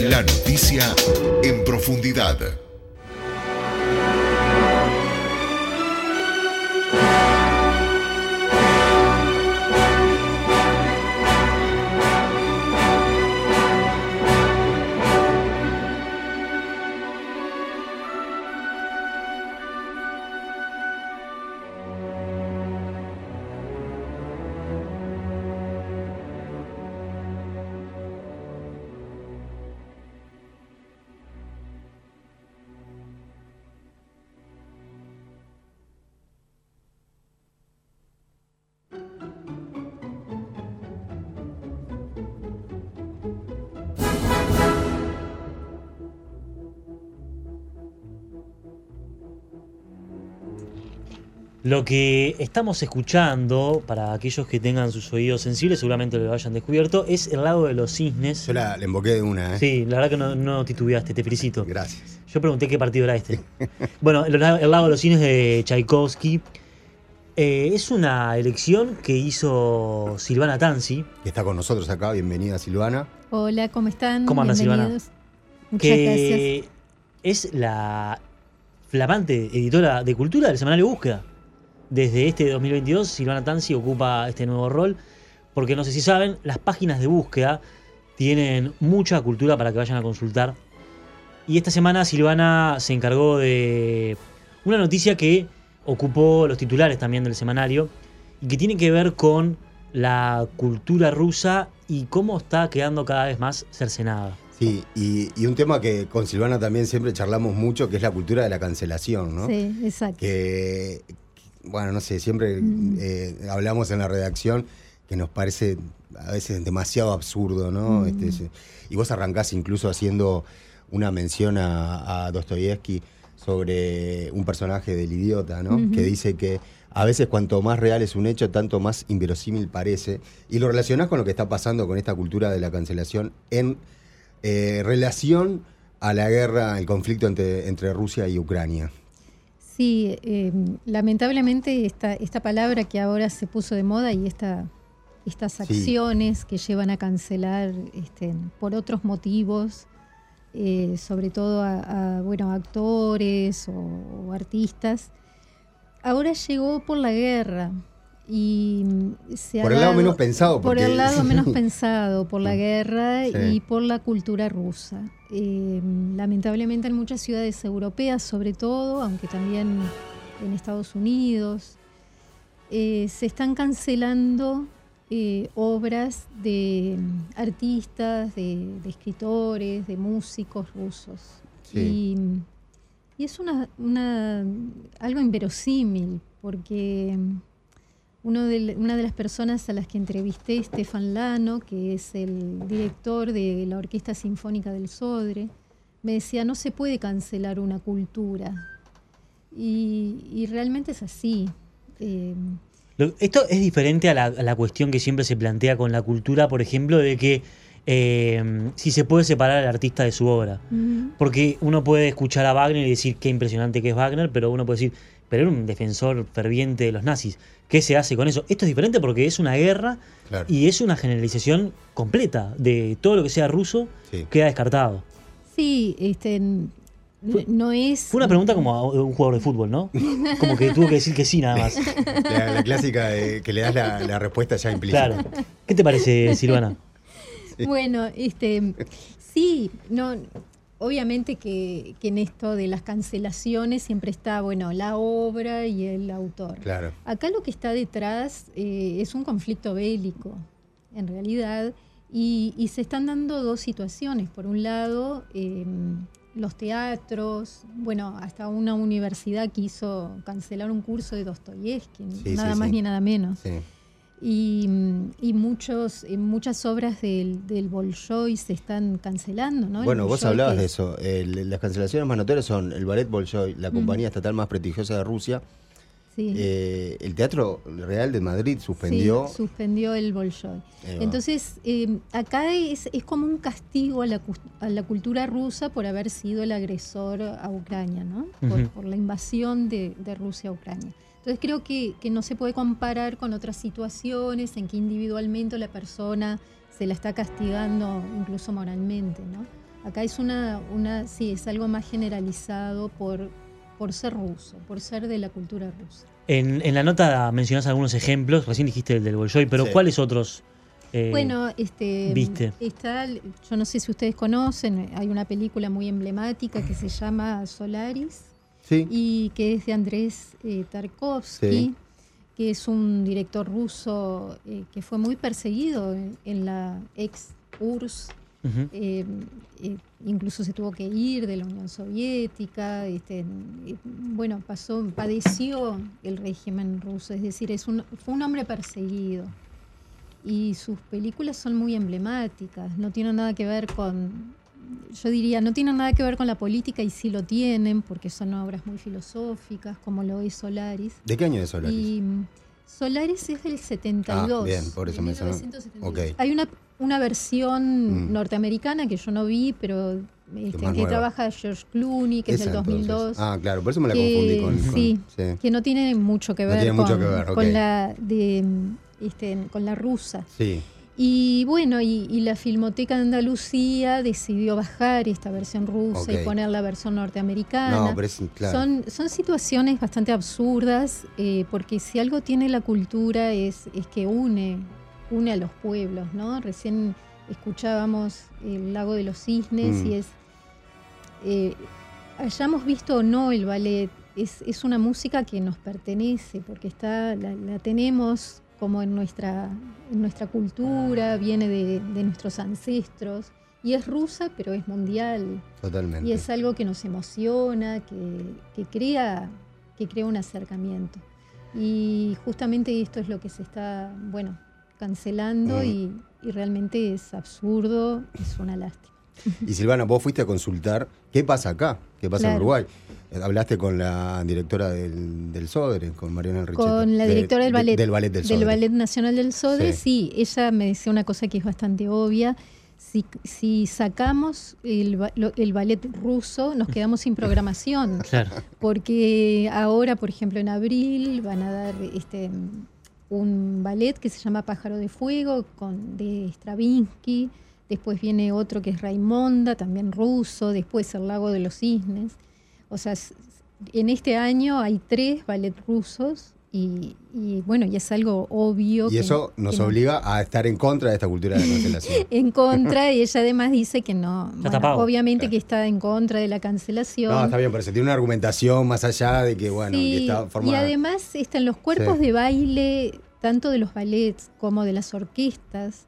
La noticia, en profundidad. Lo que estamos escuchando, para aquellos que tengan sus oídos sensibles, seguramente lo hayan descubierto, es el lago de los cisnes. Yo la, la invoqué de una, ¿eh? Sí, la verdad que no, no titubeaste, te felicito. Gracias. Yo pregunté qué partido era este. bueno, el, el lago de los cisnes de Tchaikovsky eh, es una elección que hizo Silvana Tanzi. Que está con nosotros acá. Bienvenida, Silvana. Hola, ¿cómo están? ¿Cómo andas, Silvana? Bienvenidos. Muchas que gracias. es la flamante editora de cultura del semanario Búsqueda. Desde este 2022, Silvana Tanzi ocupa este nuevo rol, porque no sé si saben, las páginas de búsqueda tienen mucha cultura para que vayan a consultar. Y esta semana Silvana se encargó de una noticia que ocupó los titulares también del semanario y que tiene que ver con la cultura rusa y cómo está quedando cada vez más cercenada. Sí, y, y un tema que con Silvana también siempre charlamos mucho, que es la cultura de la cancelación, ¿no? Sí, exacto. Que, bueno, no sé, siempre Mm. eh, hablamos en la redacción que nos parece a veces demasiado absurdo, ¿no? Mm. Este, y vos arrancás incluso haciendo una mención a, a Dostoyevsky sobre un personaje del idiota, ¿no? Que dice que a veces cuanto más real es un hecho, tanto más inverosímil parece. Y lo relacionás con lo que está pasando con esta cultura de la cancelación en eh, relación a la guerra, el conflicto entre, entre Rusia y Ucrania. Sí, eh, lamentablemente esta, esta palabra que ahora se puso de moda y esta, estas Sí. acciones que llevan a cancelar este, por otros motivos, eh, sobre todo a, a, bueno, actores o, o artistas, ahora llegó por la guerra. Y mm, ha Por el lado menos pensado, Por el lado menos pensado, por la guerra Sí. y por la cultura rusa. Eh, lamentablemente en muchas ciudades europeas, sobre todo, aunque también en Estados Unidos, eh, se están cancelando eh, obras de mm, artistas, de, de escritores, de músicos rusos. Sí. Y, y es una, una- algo inverosímil, porque mm, uno de, una de las personas a las que entrevisté, Stefan Lano, que es el director de la Orquesta Sinfónica del Sodre, me decía, no se puede cancelar una cultura. Y, y realmente es así. Eh, Lo- Esto es diferente a la, a la cuestión que siempre se plantea con la cultura, por ejemplo, de que eh, si se puede separar al artista de su obra. Porque uno puede escuchar a Wagner y decir qué impresionante que es Wagner, pero uno puede decir, pero era un defensor ferviente de los nazis. ¿Qué se hace con eso? Esto es diferente porque es una guerra Claro. y es una generalización completa de todo lo que sea ruso Sí. queda descartado. sí, este, Fue- no es... Fue una pregunta como a un jugador de fútbol, ¿no? Como que tuvo que decir que sí nada más. La, la clásica de que le das la, la respuesta ya implícita. Claro. ¿Qué te parece, Silvana? Bueno, este, sí, no, obviamente que, que en esto de las cancelaciones siempre está, bueno, la obra y el autor. Claro. Acá lo que está detrás eh, es un conflicto bélico, en realidad, y, y se están dando dos situaciones. Por un lado, eh, los teatros, bueno, hasta una universidad quiso cancelar un curso de Dostoyevsky, Sí, nada sí, más sí. ni nada menos. Y, mm, y muchos, eh, muchas obras del, del Bolshoi se están cancelando, ¿no? Bueno, vos Bolshoi hablabas que de es- eso. El- las cancelaciones más notorias son el Ballet Bolshoi, la compañía estatal más prestigiosa de Rusia. Sí. Eh, el Teatro Real de Madrid suspendió. Sí, suspendió el Bolshoi. Entonces, eh, acá es, es como un castigo a la, a la cultura rusa por haber sido el agresor a Ucrania, ¿no? Por, por la invasión de, de Rusia a Ucrania. Entonces creo que, que no se puede comparar con otras situaciones en que individualmente la persona se la está castigando incluso moralmente, ¿no? Acá es una, una sí, es algo más generalizado por, por ser ruso, por ser de la cultura rusa. En, en la nota mencionás algunos ejemplos, recién dijiste el del Bolshoi, pero Sí. ¿cuáles otros eh, Bueno, este, viste? está, yo no sé si ustedes conocen, hay una película muy emblemática que se llama Solaris Sí. y que es de Andrés eh, Tarkovsky, Sí. que es un director ruso eh, que fue muy perseguido en, en la ex URSS. Eh, incluso se tuvo que ir de la Unión Soviética, este, bueno, pasó, padeció el régimen ruso, es decir, es un, fue un hombre perseguido. Y sus películas son muy emblemáticas, no tienen nada que ver con, yo diría, no tienen nada que ver con la política y sí lo tienen, porque son obras muy filosóficas, como lo es Solaris. ¿De qué año es Solaris? Y mm, Solaris es del 72. Ah, bien, por eso me sonó. 1972. Ok. Hay una, una versión Mm. norteamericana que yo no vi, pero este, que nueva. trabaja George Clooney, que es Esa, del entonces. 2002. Ah, claro, por eso me la que- confundí con. con- sí, sí. que no tiene mucho que No ver, con, mucho que ver, ok. con la de este, con la rusa. Sí. Y bueno, y, y la Filmoteca de Andalucía decidió bajar esta versión rusa y poner la versión norteamericana. No, pero es claro. Son, son situaciones bastante absurdas, eh, porque si algo tiene la cultura es, es que une, une a los pueblos, ¿no? Recién escuchábamos el lago de los cisnes Mm. y es, eh, hayamos visto o no el ballet, es, es una música que nos pertenece, porque está, la, la tenemos como en nuestra, en nuestra cultura, viene de, de nuestros ancestros, y es rusa, pero es mundial. Totalmente. Y es algo que nos emociona, que, que crea, que crea un acercamiento. Y justamente esto es lo que se está, bueno, cancelando Mm. y, y realmente es absurdo, es una lástima. Y Silvana, vos fuiste a consultar qué pasa acá, qué pasa en. Uruguay. Hablaste con la directora del, del Sodre, con Mariana Enricheta. Con la De- directora del de- ballet, del ballet del Sodre. Ballet Nacional del Sodre, Sí. sí. ella me decía una cosa que es bastante obvia. Si, si sacamos el, el ballet ruso, nos quedamos sin programación. Claro. porque ahora, por ejemplo, en abril van a dar este un ballet que se llama Pájaro de Fuego con de Stravinsky, después viene otro que es Raimonda, también ruso, después El Lago de los Cisnes. O sea, en este año hay tres ballet rusos y, y, bueno, y es algo obvio. Y que eso no- nos que no- obliga a estar en contra de esta cultura de la cancelación. en contra y ella además dice que no, está bueno, obviamente Claro. que está en contra de la cancelación. No, está bien, pero se tiene una argumentación más allá de que, bueno, que está y formada. además están los cuerpos Sí. de baile, tanto de los ballets como de las orquestas,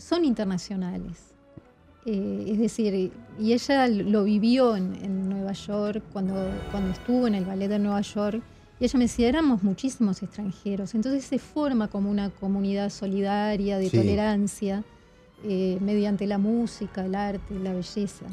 son internacionales. Eh, es decir, y ella lo vivió en, en Nueva York cuando, cuando estuvo en el ballet de Nueva York. Y ella me decía, éramos muchísimos extranjeros. Entonces se forma como una comunidad solidaria, de Sí. tolerancia, eh, mediante la música, el arte, la belleza.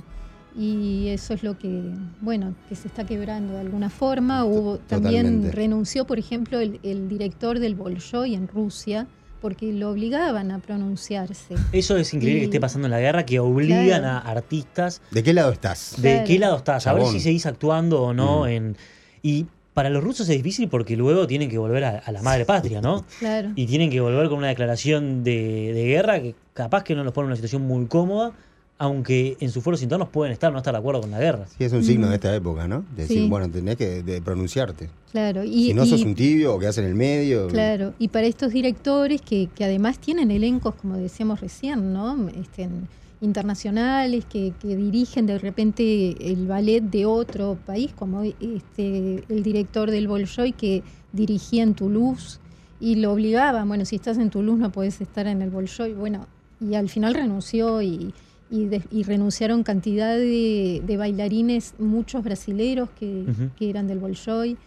Y eso es lo que, bueno, que se está quebrando de alguna forma. Hubo, también renunció, por ejemplo, el, el director del Bolshoi en Rusia, porque lo obligaban a pronunciarse. Eso es increíble Y- que esté pasando en la guerra, que obligan Claro. a artistas ¿De qué lado estás? de Claro. qué lado estás, a ver si seguís actuando o no. Mm. En, y para los rusos es difícil porque luego tienen que volver a, a la madre patria, ¿no? Claro. Y tienen que volver con una declaración de, de guerra que capaz que no los pone en una situación muy cómoda, aunque en sus foros internos pueden estar o no estar de acuerdo con la guerra. Sí, es un signo Mm. de esta época, ¿no? De decir, Sí. bueno, tenés que de pronunciarte. Claro. Y, si no sos y- un tibio o quedás en el medio. Claro, y para estos directores que, que además tienen elencos, como decíamos recién, ¿no? Este, internacionales, que, que dirigen de repente el ballet de otro país, como este, el director del Bolshoi que dirigía en Toulouse y lo obligaban, bueno, si estás en Toulouse no puedes estar en el Bolshoi, bueno, y al final renunció y, y, de- y renunciaron cantidad de, de bailarines, muchos brasileros que, eran del Bolshoi.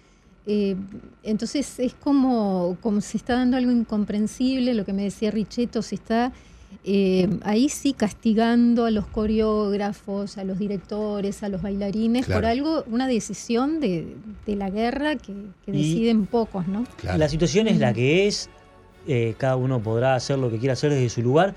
Eh, entonces es como, como se está dando algo incomprensible, lo que me decía Richetto, se está eh, ahí sí castigando a los coreógrafos, a los directores, a los bailarines Claro. por algo, una decisión de, de la guerra que, que Y- deciden pocos, ¿no? Claro. La situación es la que es, eh, cada uno podrá hacer lo que quiera hacer desde su lugar.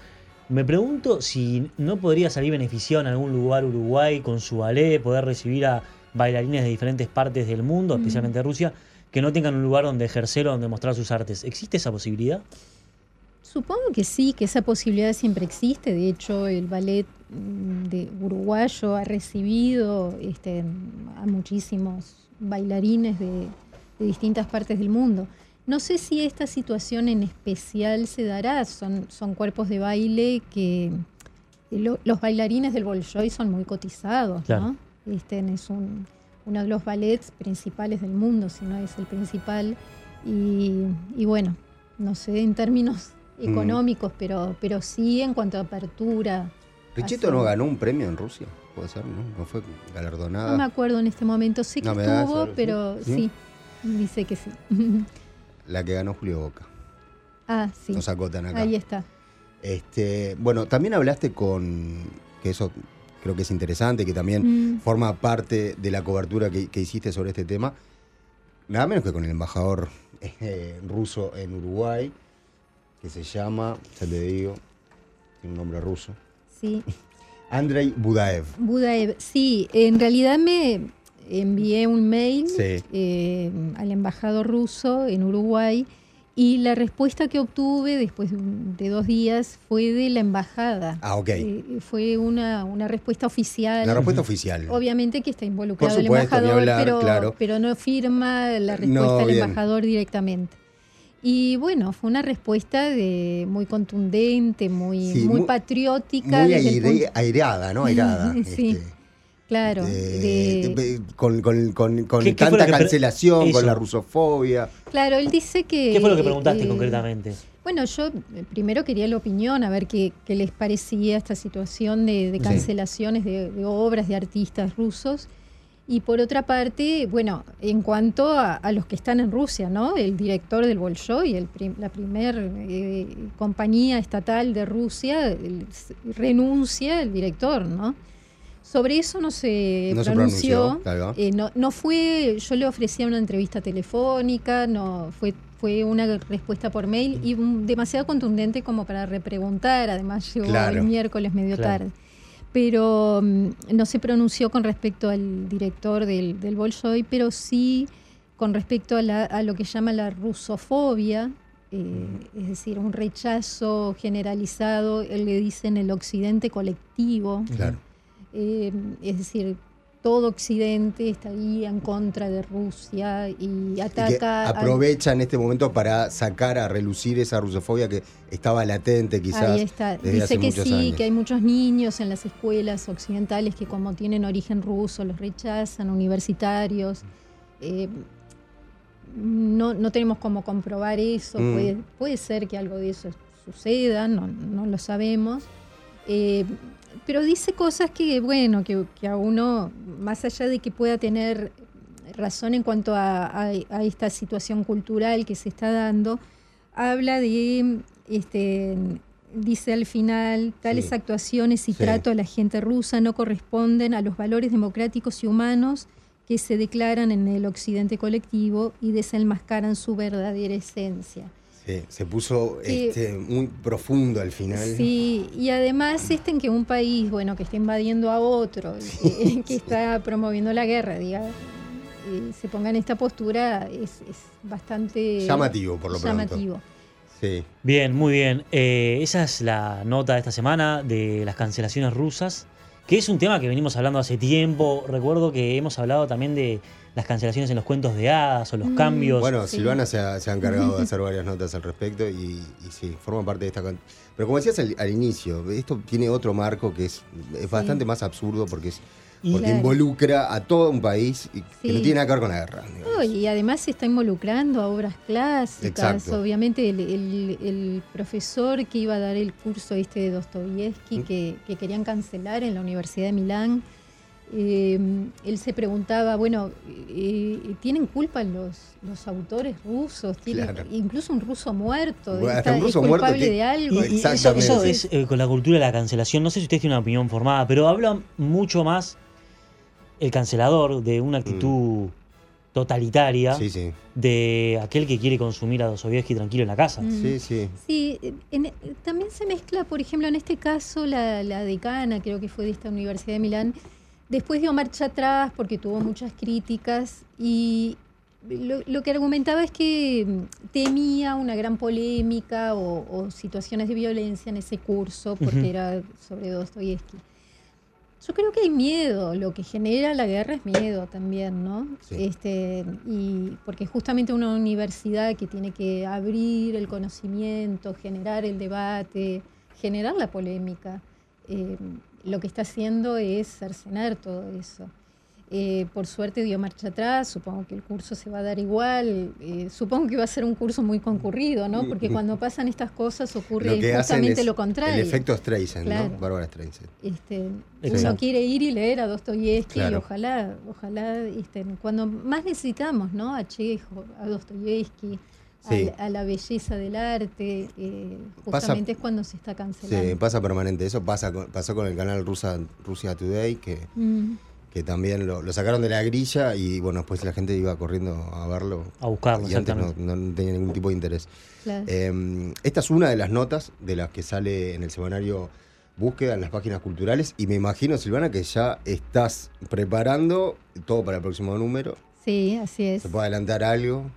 Me pregunto si no podría salir beneficiado en algún lugar Uruguay con su ballet, poder recibir a bailarines de diferentes partes del mundo, Mm. especialmente Rusia, que no tengan un lugar donde ejercer o donde mostrar sus artes. ¿Existe esa posibilidad? Supongo que sí, que esa posibilidad siempre existe. De hecho, el ballet mm, de uruguayo ha recibido este, a muchísimos bailarines de, de distintas partes del mundo. No sé si esta situación en especial se dará. Son, son cuerpos de baile que lo- los bailarines del Bolshoi son muy cotizados, Claro. ¿no? Este es un- uno de los ballets principales del mundo, si no es el principal. Y, y bueno, no sé en términos Mm. económicos, pero, pero sí en cuanto a apertura. Richito Así. no ganó un premio en Rusia, puede ser, ¿no? No fue No me galardonada. acuerdo en este momento, sé que No estuvo, pero ¿sí? sí, dice que sí. La que ganó Julio Boca. ah, sí, Nos acotan acá. ahí está. Este, bueno, también hablaste con, que eso creo que es interesante, que también Mm. forma parte de la cobertura que, que hiciste sobre este tema, nada menos que con el embajador eh, ruso en Uruguay, que se llama, ya te digo, tiene un nombre ruso, Sí, Andrei Budaev. Budaev. Sí, en realidad me envié un mail Sí. eh, al embajador ruso en Uruguay y la respuesta que obtuve después de dos días fue de la embajada. Ah, ok. Eh, fue una, una respuesta oficial. La respuesta oficial. Obviamente que está involucrado Por el supuesto, embajador, hablar, pero, claro. pero no firma la respuesta del embajador directamente. Y bueno, fue una respuesta de muy contundente, muy, Sí, muy, muy- patriótica. Muy aire- punto- aireada, ¿no? Airada. Sí, este, claro. de- de- de- con con- con- con ¿Qué- qué fue tanta cancelación, Eso. con la rusofobia. claro, él dice que... ¿Qué fue lo que preguntaste eh, concretamente? Bueno, yo eh, primero quería la opinión, a ver qué, qué les parecía esta situación de, de Sí. cancelaciones de, de obras de artistas rusos. Y por otra parte, bueno, en cuanto a, a los que están en Rusia, ¿no? El director del Bolshoi, el prim- la primera compañía estatal de Rusia, el- renuncia el director, ¿no? Sobre eso no se No se pronunció. Eh, no, no fue, yo le ofrecía una entrevista telefónica, no fue, fue una respuesta por mail y demasiado contundente como para repreguntar. Además llegó Claro. el miércoles medio Claro. tarde. Pero mm, no se pronunció con respecto al director del, del Bolshoi, pero sí con respecto a, la- a lo que llama la rusofobia, eh, es decir, un rechazo generalizado, él le dice en el occidente colectivo. Claro. Eh, es decir, todo Occidente estaría en contra de Rusia y Y que ataca. al- aprovecha en este momento para sacar a relucir esa rusofobia que estaba latente quizás. Ahí está. desde Dice hace que sí, años. que hay muchos niños en las escuelas occidentales que como tienen origen ruso los rechazan, universitarios. Eh, no, no tenemos cómo comprobar eso. Mm. Puede, puede ser que algo de eso suceda, no, no lo sabemos. Eh, pero dice cosas que, bueno, que, que a uno, más allá de que pueda tener razón en cuanto a, a- a esta situación cultural que se está dando, habla de, este, dice al final, tales Sí. actuaciones y Sí. trato a la gente rusa no corresponden a los valores democráticos y humanos que se declaran en el occidente colectivo y desenmascaran su verdadera esencia. Sí, se puso Sí. este, muy profundo al final. Sí, y además este en que un país, bueno, que está invadiendo a otro, que, que está promoviendo la guerra, diga, eh, se ponga en esta postura es, es bastante Llamativo, por lo pronto. llamativo. Sí. Bien, muy bien. Eh, esa es la nota de esta semana de las cancelaciones rusas, que es un tema que venimos hablando hace tiempo. Recuerdo que hemos hablado también de las cancelaciones en los cuentos de hadas o los Mm. cambios. Bueno, Sí. Silvana se ha, se ha encargado de hacer varias notas al respecto y, y sí, forma parte de esta... Pero como decías al, al inicio, esto tiene otro marco que es, es bastante más absurdo porque, es, Y- porque involucra a todo un país y que no tiene nada que ver con la guerra. No, y además se está involucrando a obras clásicas. Exacto. Obviamente el, el- el profesor que iba a dar el curso este de Dostoyevsky, Mm. que, que querían cancelar en la Universidad de Milán, eh, él se preguntaba, bueno, eh, ¿tienen culpa los, los autores rusos? ¿Tienen- Claro. Incluso un ruso muerto, Bueno, está- un ruso es muerto culpable que- de algo. Y- y eso, es eh, con la cultura de la cancelación. No sé si ustedes tienen una opinión formada, pero habla mucho más el cancelador de una actitud totalitaria Mm. Sí, sí. de aquel que quiere consumir a Dostoyevsky tranquilo en la casa. Mm. Sí, sí. Sí, en- también se mezcla, por ejemplo, en este caso, la, la decana, creo que fue de esta Universidad de Milán, después dio marcha atrás porque tuvo muchas críticas y lo, lo que argumentaba es que mm, temía una gran polémica o, o situaciones de violencia en ese curso porque era sobre Dostoyevsky. Yo creo que hay miedo, lo que genera la guerra es miedo también, ¿no? Sí. Este, y porque justamente una universidad que tiene que abrir el conocimiento, generar el debate, generar la polémica, eh, lo que está haciendo es cercenar todo eso. Eh, por suerte dio marcha atrás, supongo que el curso se va a dar igual, eh, supongo que va a ser un curso muy concurrido, ¿no? Porque cuando pasan estas cosas ocurre Lo que hacen justamente es lo contrario. El efecto Streisand, Claro. ¿no? Bárbara Streisand. Este, Exacto. uno quiere ir y leer a Dostoyevsky y ojalá, ojalá, este, cuando más necesitamos, ¿no? A Chejo, a Dostoyevsky, a Sí. la- a, la belleza del arte, eh, Pasa- justamente es cuando se está cancelando. Sí, pasa permanente. Eso pasa con- pasó con el canal Rusa, Rusia Today, que, Mm, que también lo, lo sacaron de la grilla y bueno, después la gente iba corriendo a verlo. A buscarlo, y antes no, no tenía ningún tipo de interés. claro. Eh, esta es una de las notas de las que sale en el semanario Búsqueda en las páginas culturales y me imagino, Silvana, que ya estás preparando todo para el próximo número. sí, así es. ¿Se puede adelantar algo?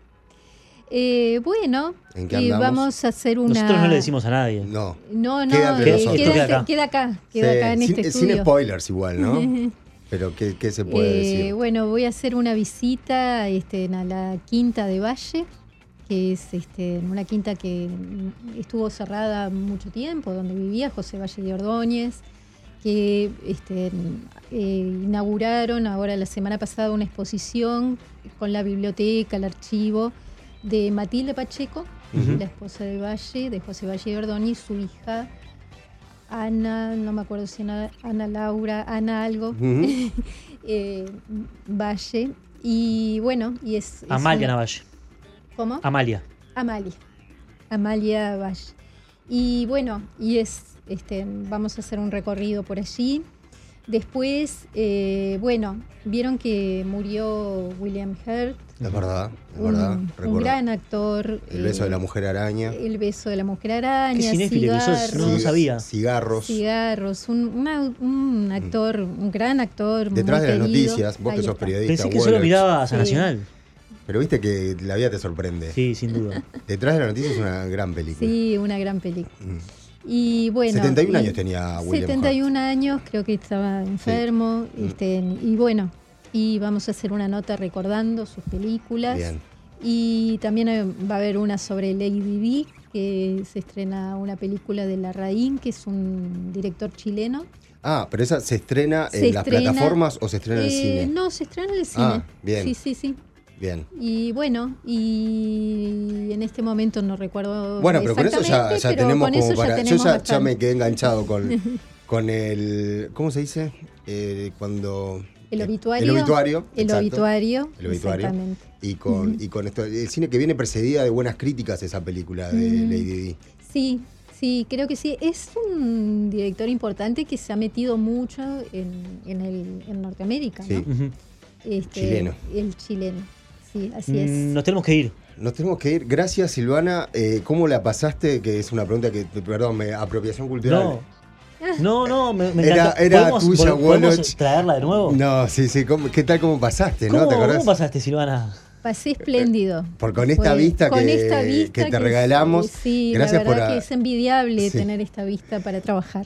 Eh, bueno, ¿En qué eh, vamos a hacer una... Nosotros no le decimos a nadie. No. No, no, Queda eh, queda, Queda acá. queda acá, queda Sí, acá en sin, este sin estudio. spoilers igual, ¿no? Pero ¿qué, qué se puede Eh, decir? Bueno, voy a hacer una visita este, a la quinta de Valle, que es este, una quinta que estuvo cerrada mucho tiempo, donde vivía José Valle de Ordóñez, que este, eh, inauguraron ahora la semana pasada una exposición con la biblioteca, el archivo de Matilde Pacheco, la esposa de Valle, de José Valle de Ordóñez, su hija Ana, no me acuerdo si Ana, Ana Laura, Ana algo, eh, Valle. Y bueno, y es. es Amalia una- Navalle. ¿Cómo? Amalia. Amalia. Amalia Valle. Y bueno, y es. Este, vamos a hacer un recorrido por allí. Después, eh, bueno, vieron que murió William Hurt, Es verdad, es un, verdad. un gran actor. El beso de la eh, mujer araña. El beso de la mujer araña. Qué cinéfilo que sos, no, no cigarros, sabía. Cigarros. Cigarros, un, una- un actor, un gran actor. Detrás muy de las querido. noticias, vos que Ahí sos está. periodista. Pensé que solo mirabas a Sí. Nacional. Pero viste que la vida te sorprende. Sí, sin duda. Detrás de las noticias es una gran película. Sí, una gran película. Mm. Y bueno. 71 y- años tenía William 71 años, creo que estaba enfermo. Este, y bueno, y vamos a hacer una nota recordando sus películas. Bien. Y también va a haber una sobre Lady Di, que se estrena una película de Larraín, que es un director chileno. Ah, pero esa se estrena Se en las plataformas o se estrena en el Eh, cine. No, se estrena en el cine. Ah, bien. Sí, sí, sí. Bien. Y bueno, y en este momento no recuerdo. Bueno, pero con eso ya, exactamente, ya pero tenemos con como eso ya para. Yo ya, me quedé enganchado con, con el. ¿Cómo se dice? Eh, cuando. El eh, obituario. El obituario. El exacto. obituario. El obituario. Exactamente. Y con, y con esto. El cine que viene precedida de buenas críticas, esa película de Mm. Lady Di. Sí, sí, creo que sí. Es un director importante que se ha metido mucho en, en, el, en Norteamérica, Sí. ¿no? Este, Chileno. El chileno. Sí, así es. Mm, Nos tenemos que ir. Nos tenemos que ir. Gracias, Silvana. Eh, ¿Cómo la pasaste? Que es una pregunta que, perdón, me, apropiación cultural. No. No, no, me, me Era- era ¿Podemos, tuya, vol- ¿podemos Woloch. traerla de nuevo? No, sí, sí. ¿cómo- ¿Qué tal cómo pasaste? ¿Cómo, ¿no? ¿Te acordás? cómo pasaste, Silvana? Pasé espléndido. Por con esta vista con que, esta vista que te regalamos. Sí, Gracias la verdad por a- que es envidiable Sí. tener esta vista para trabajar.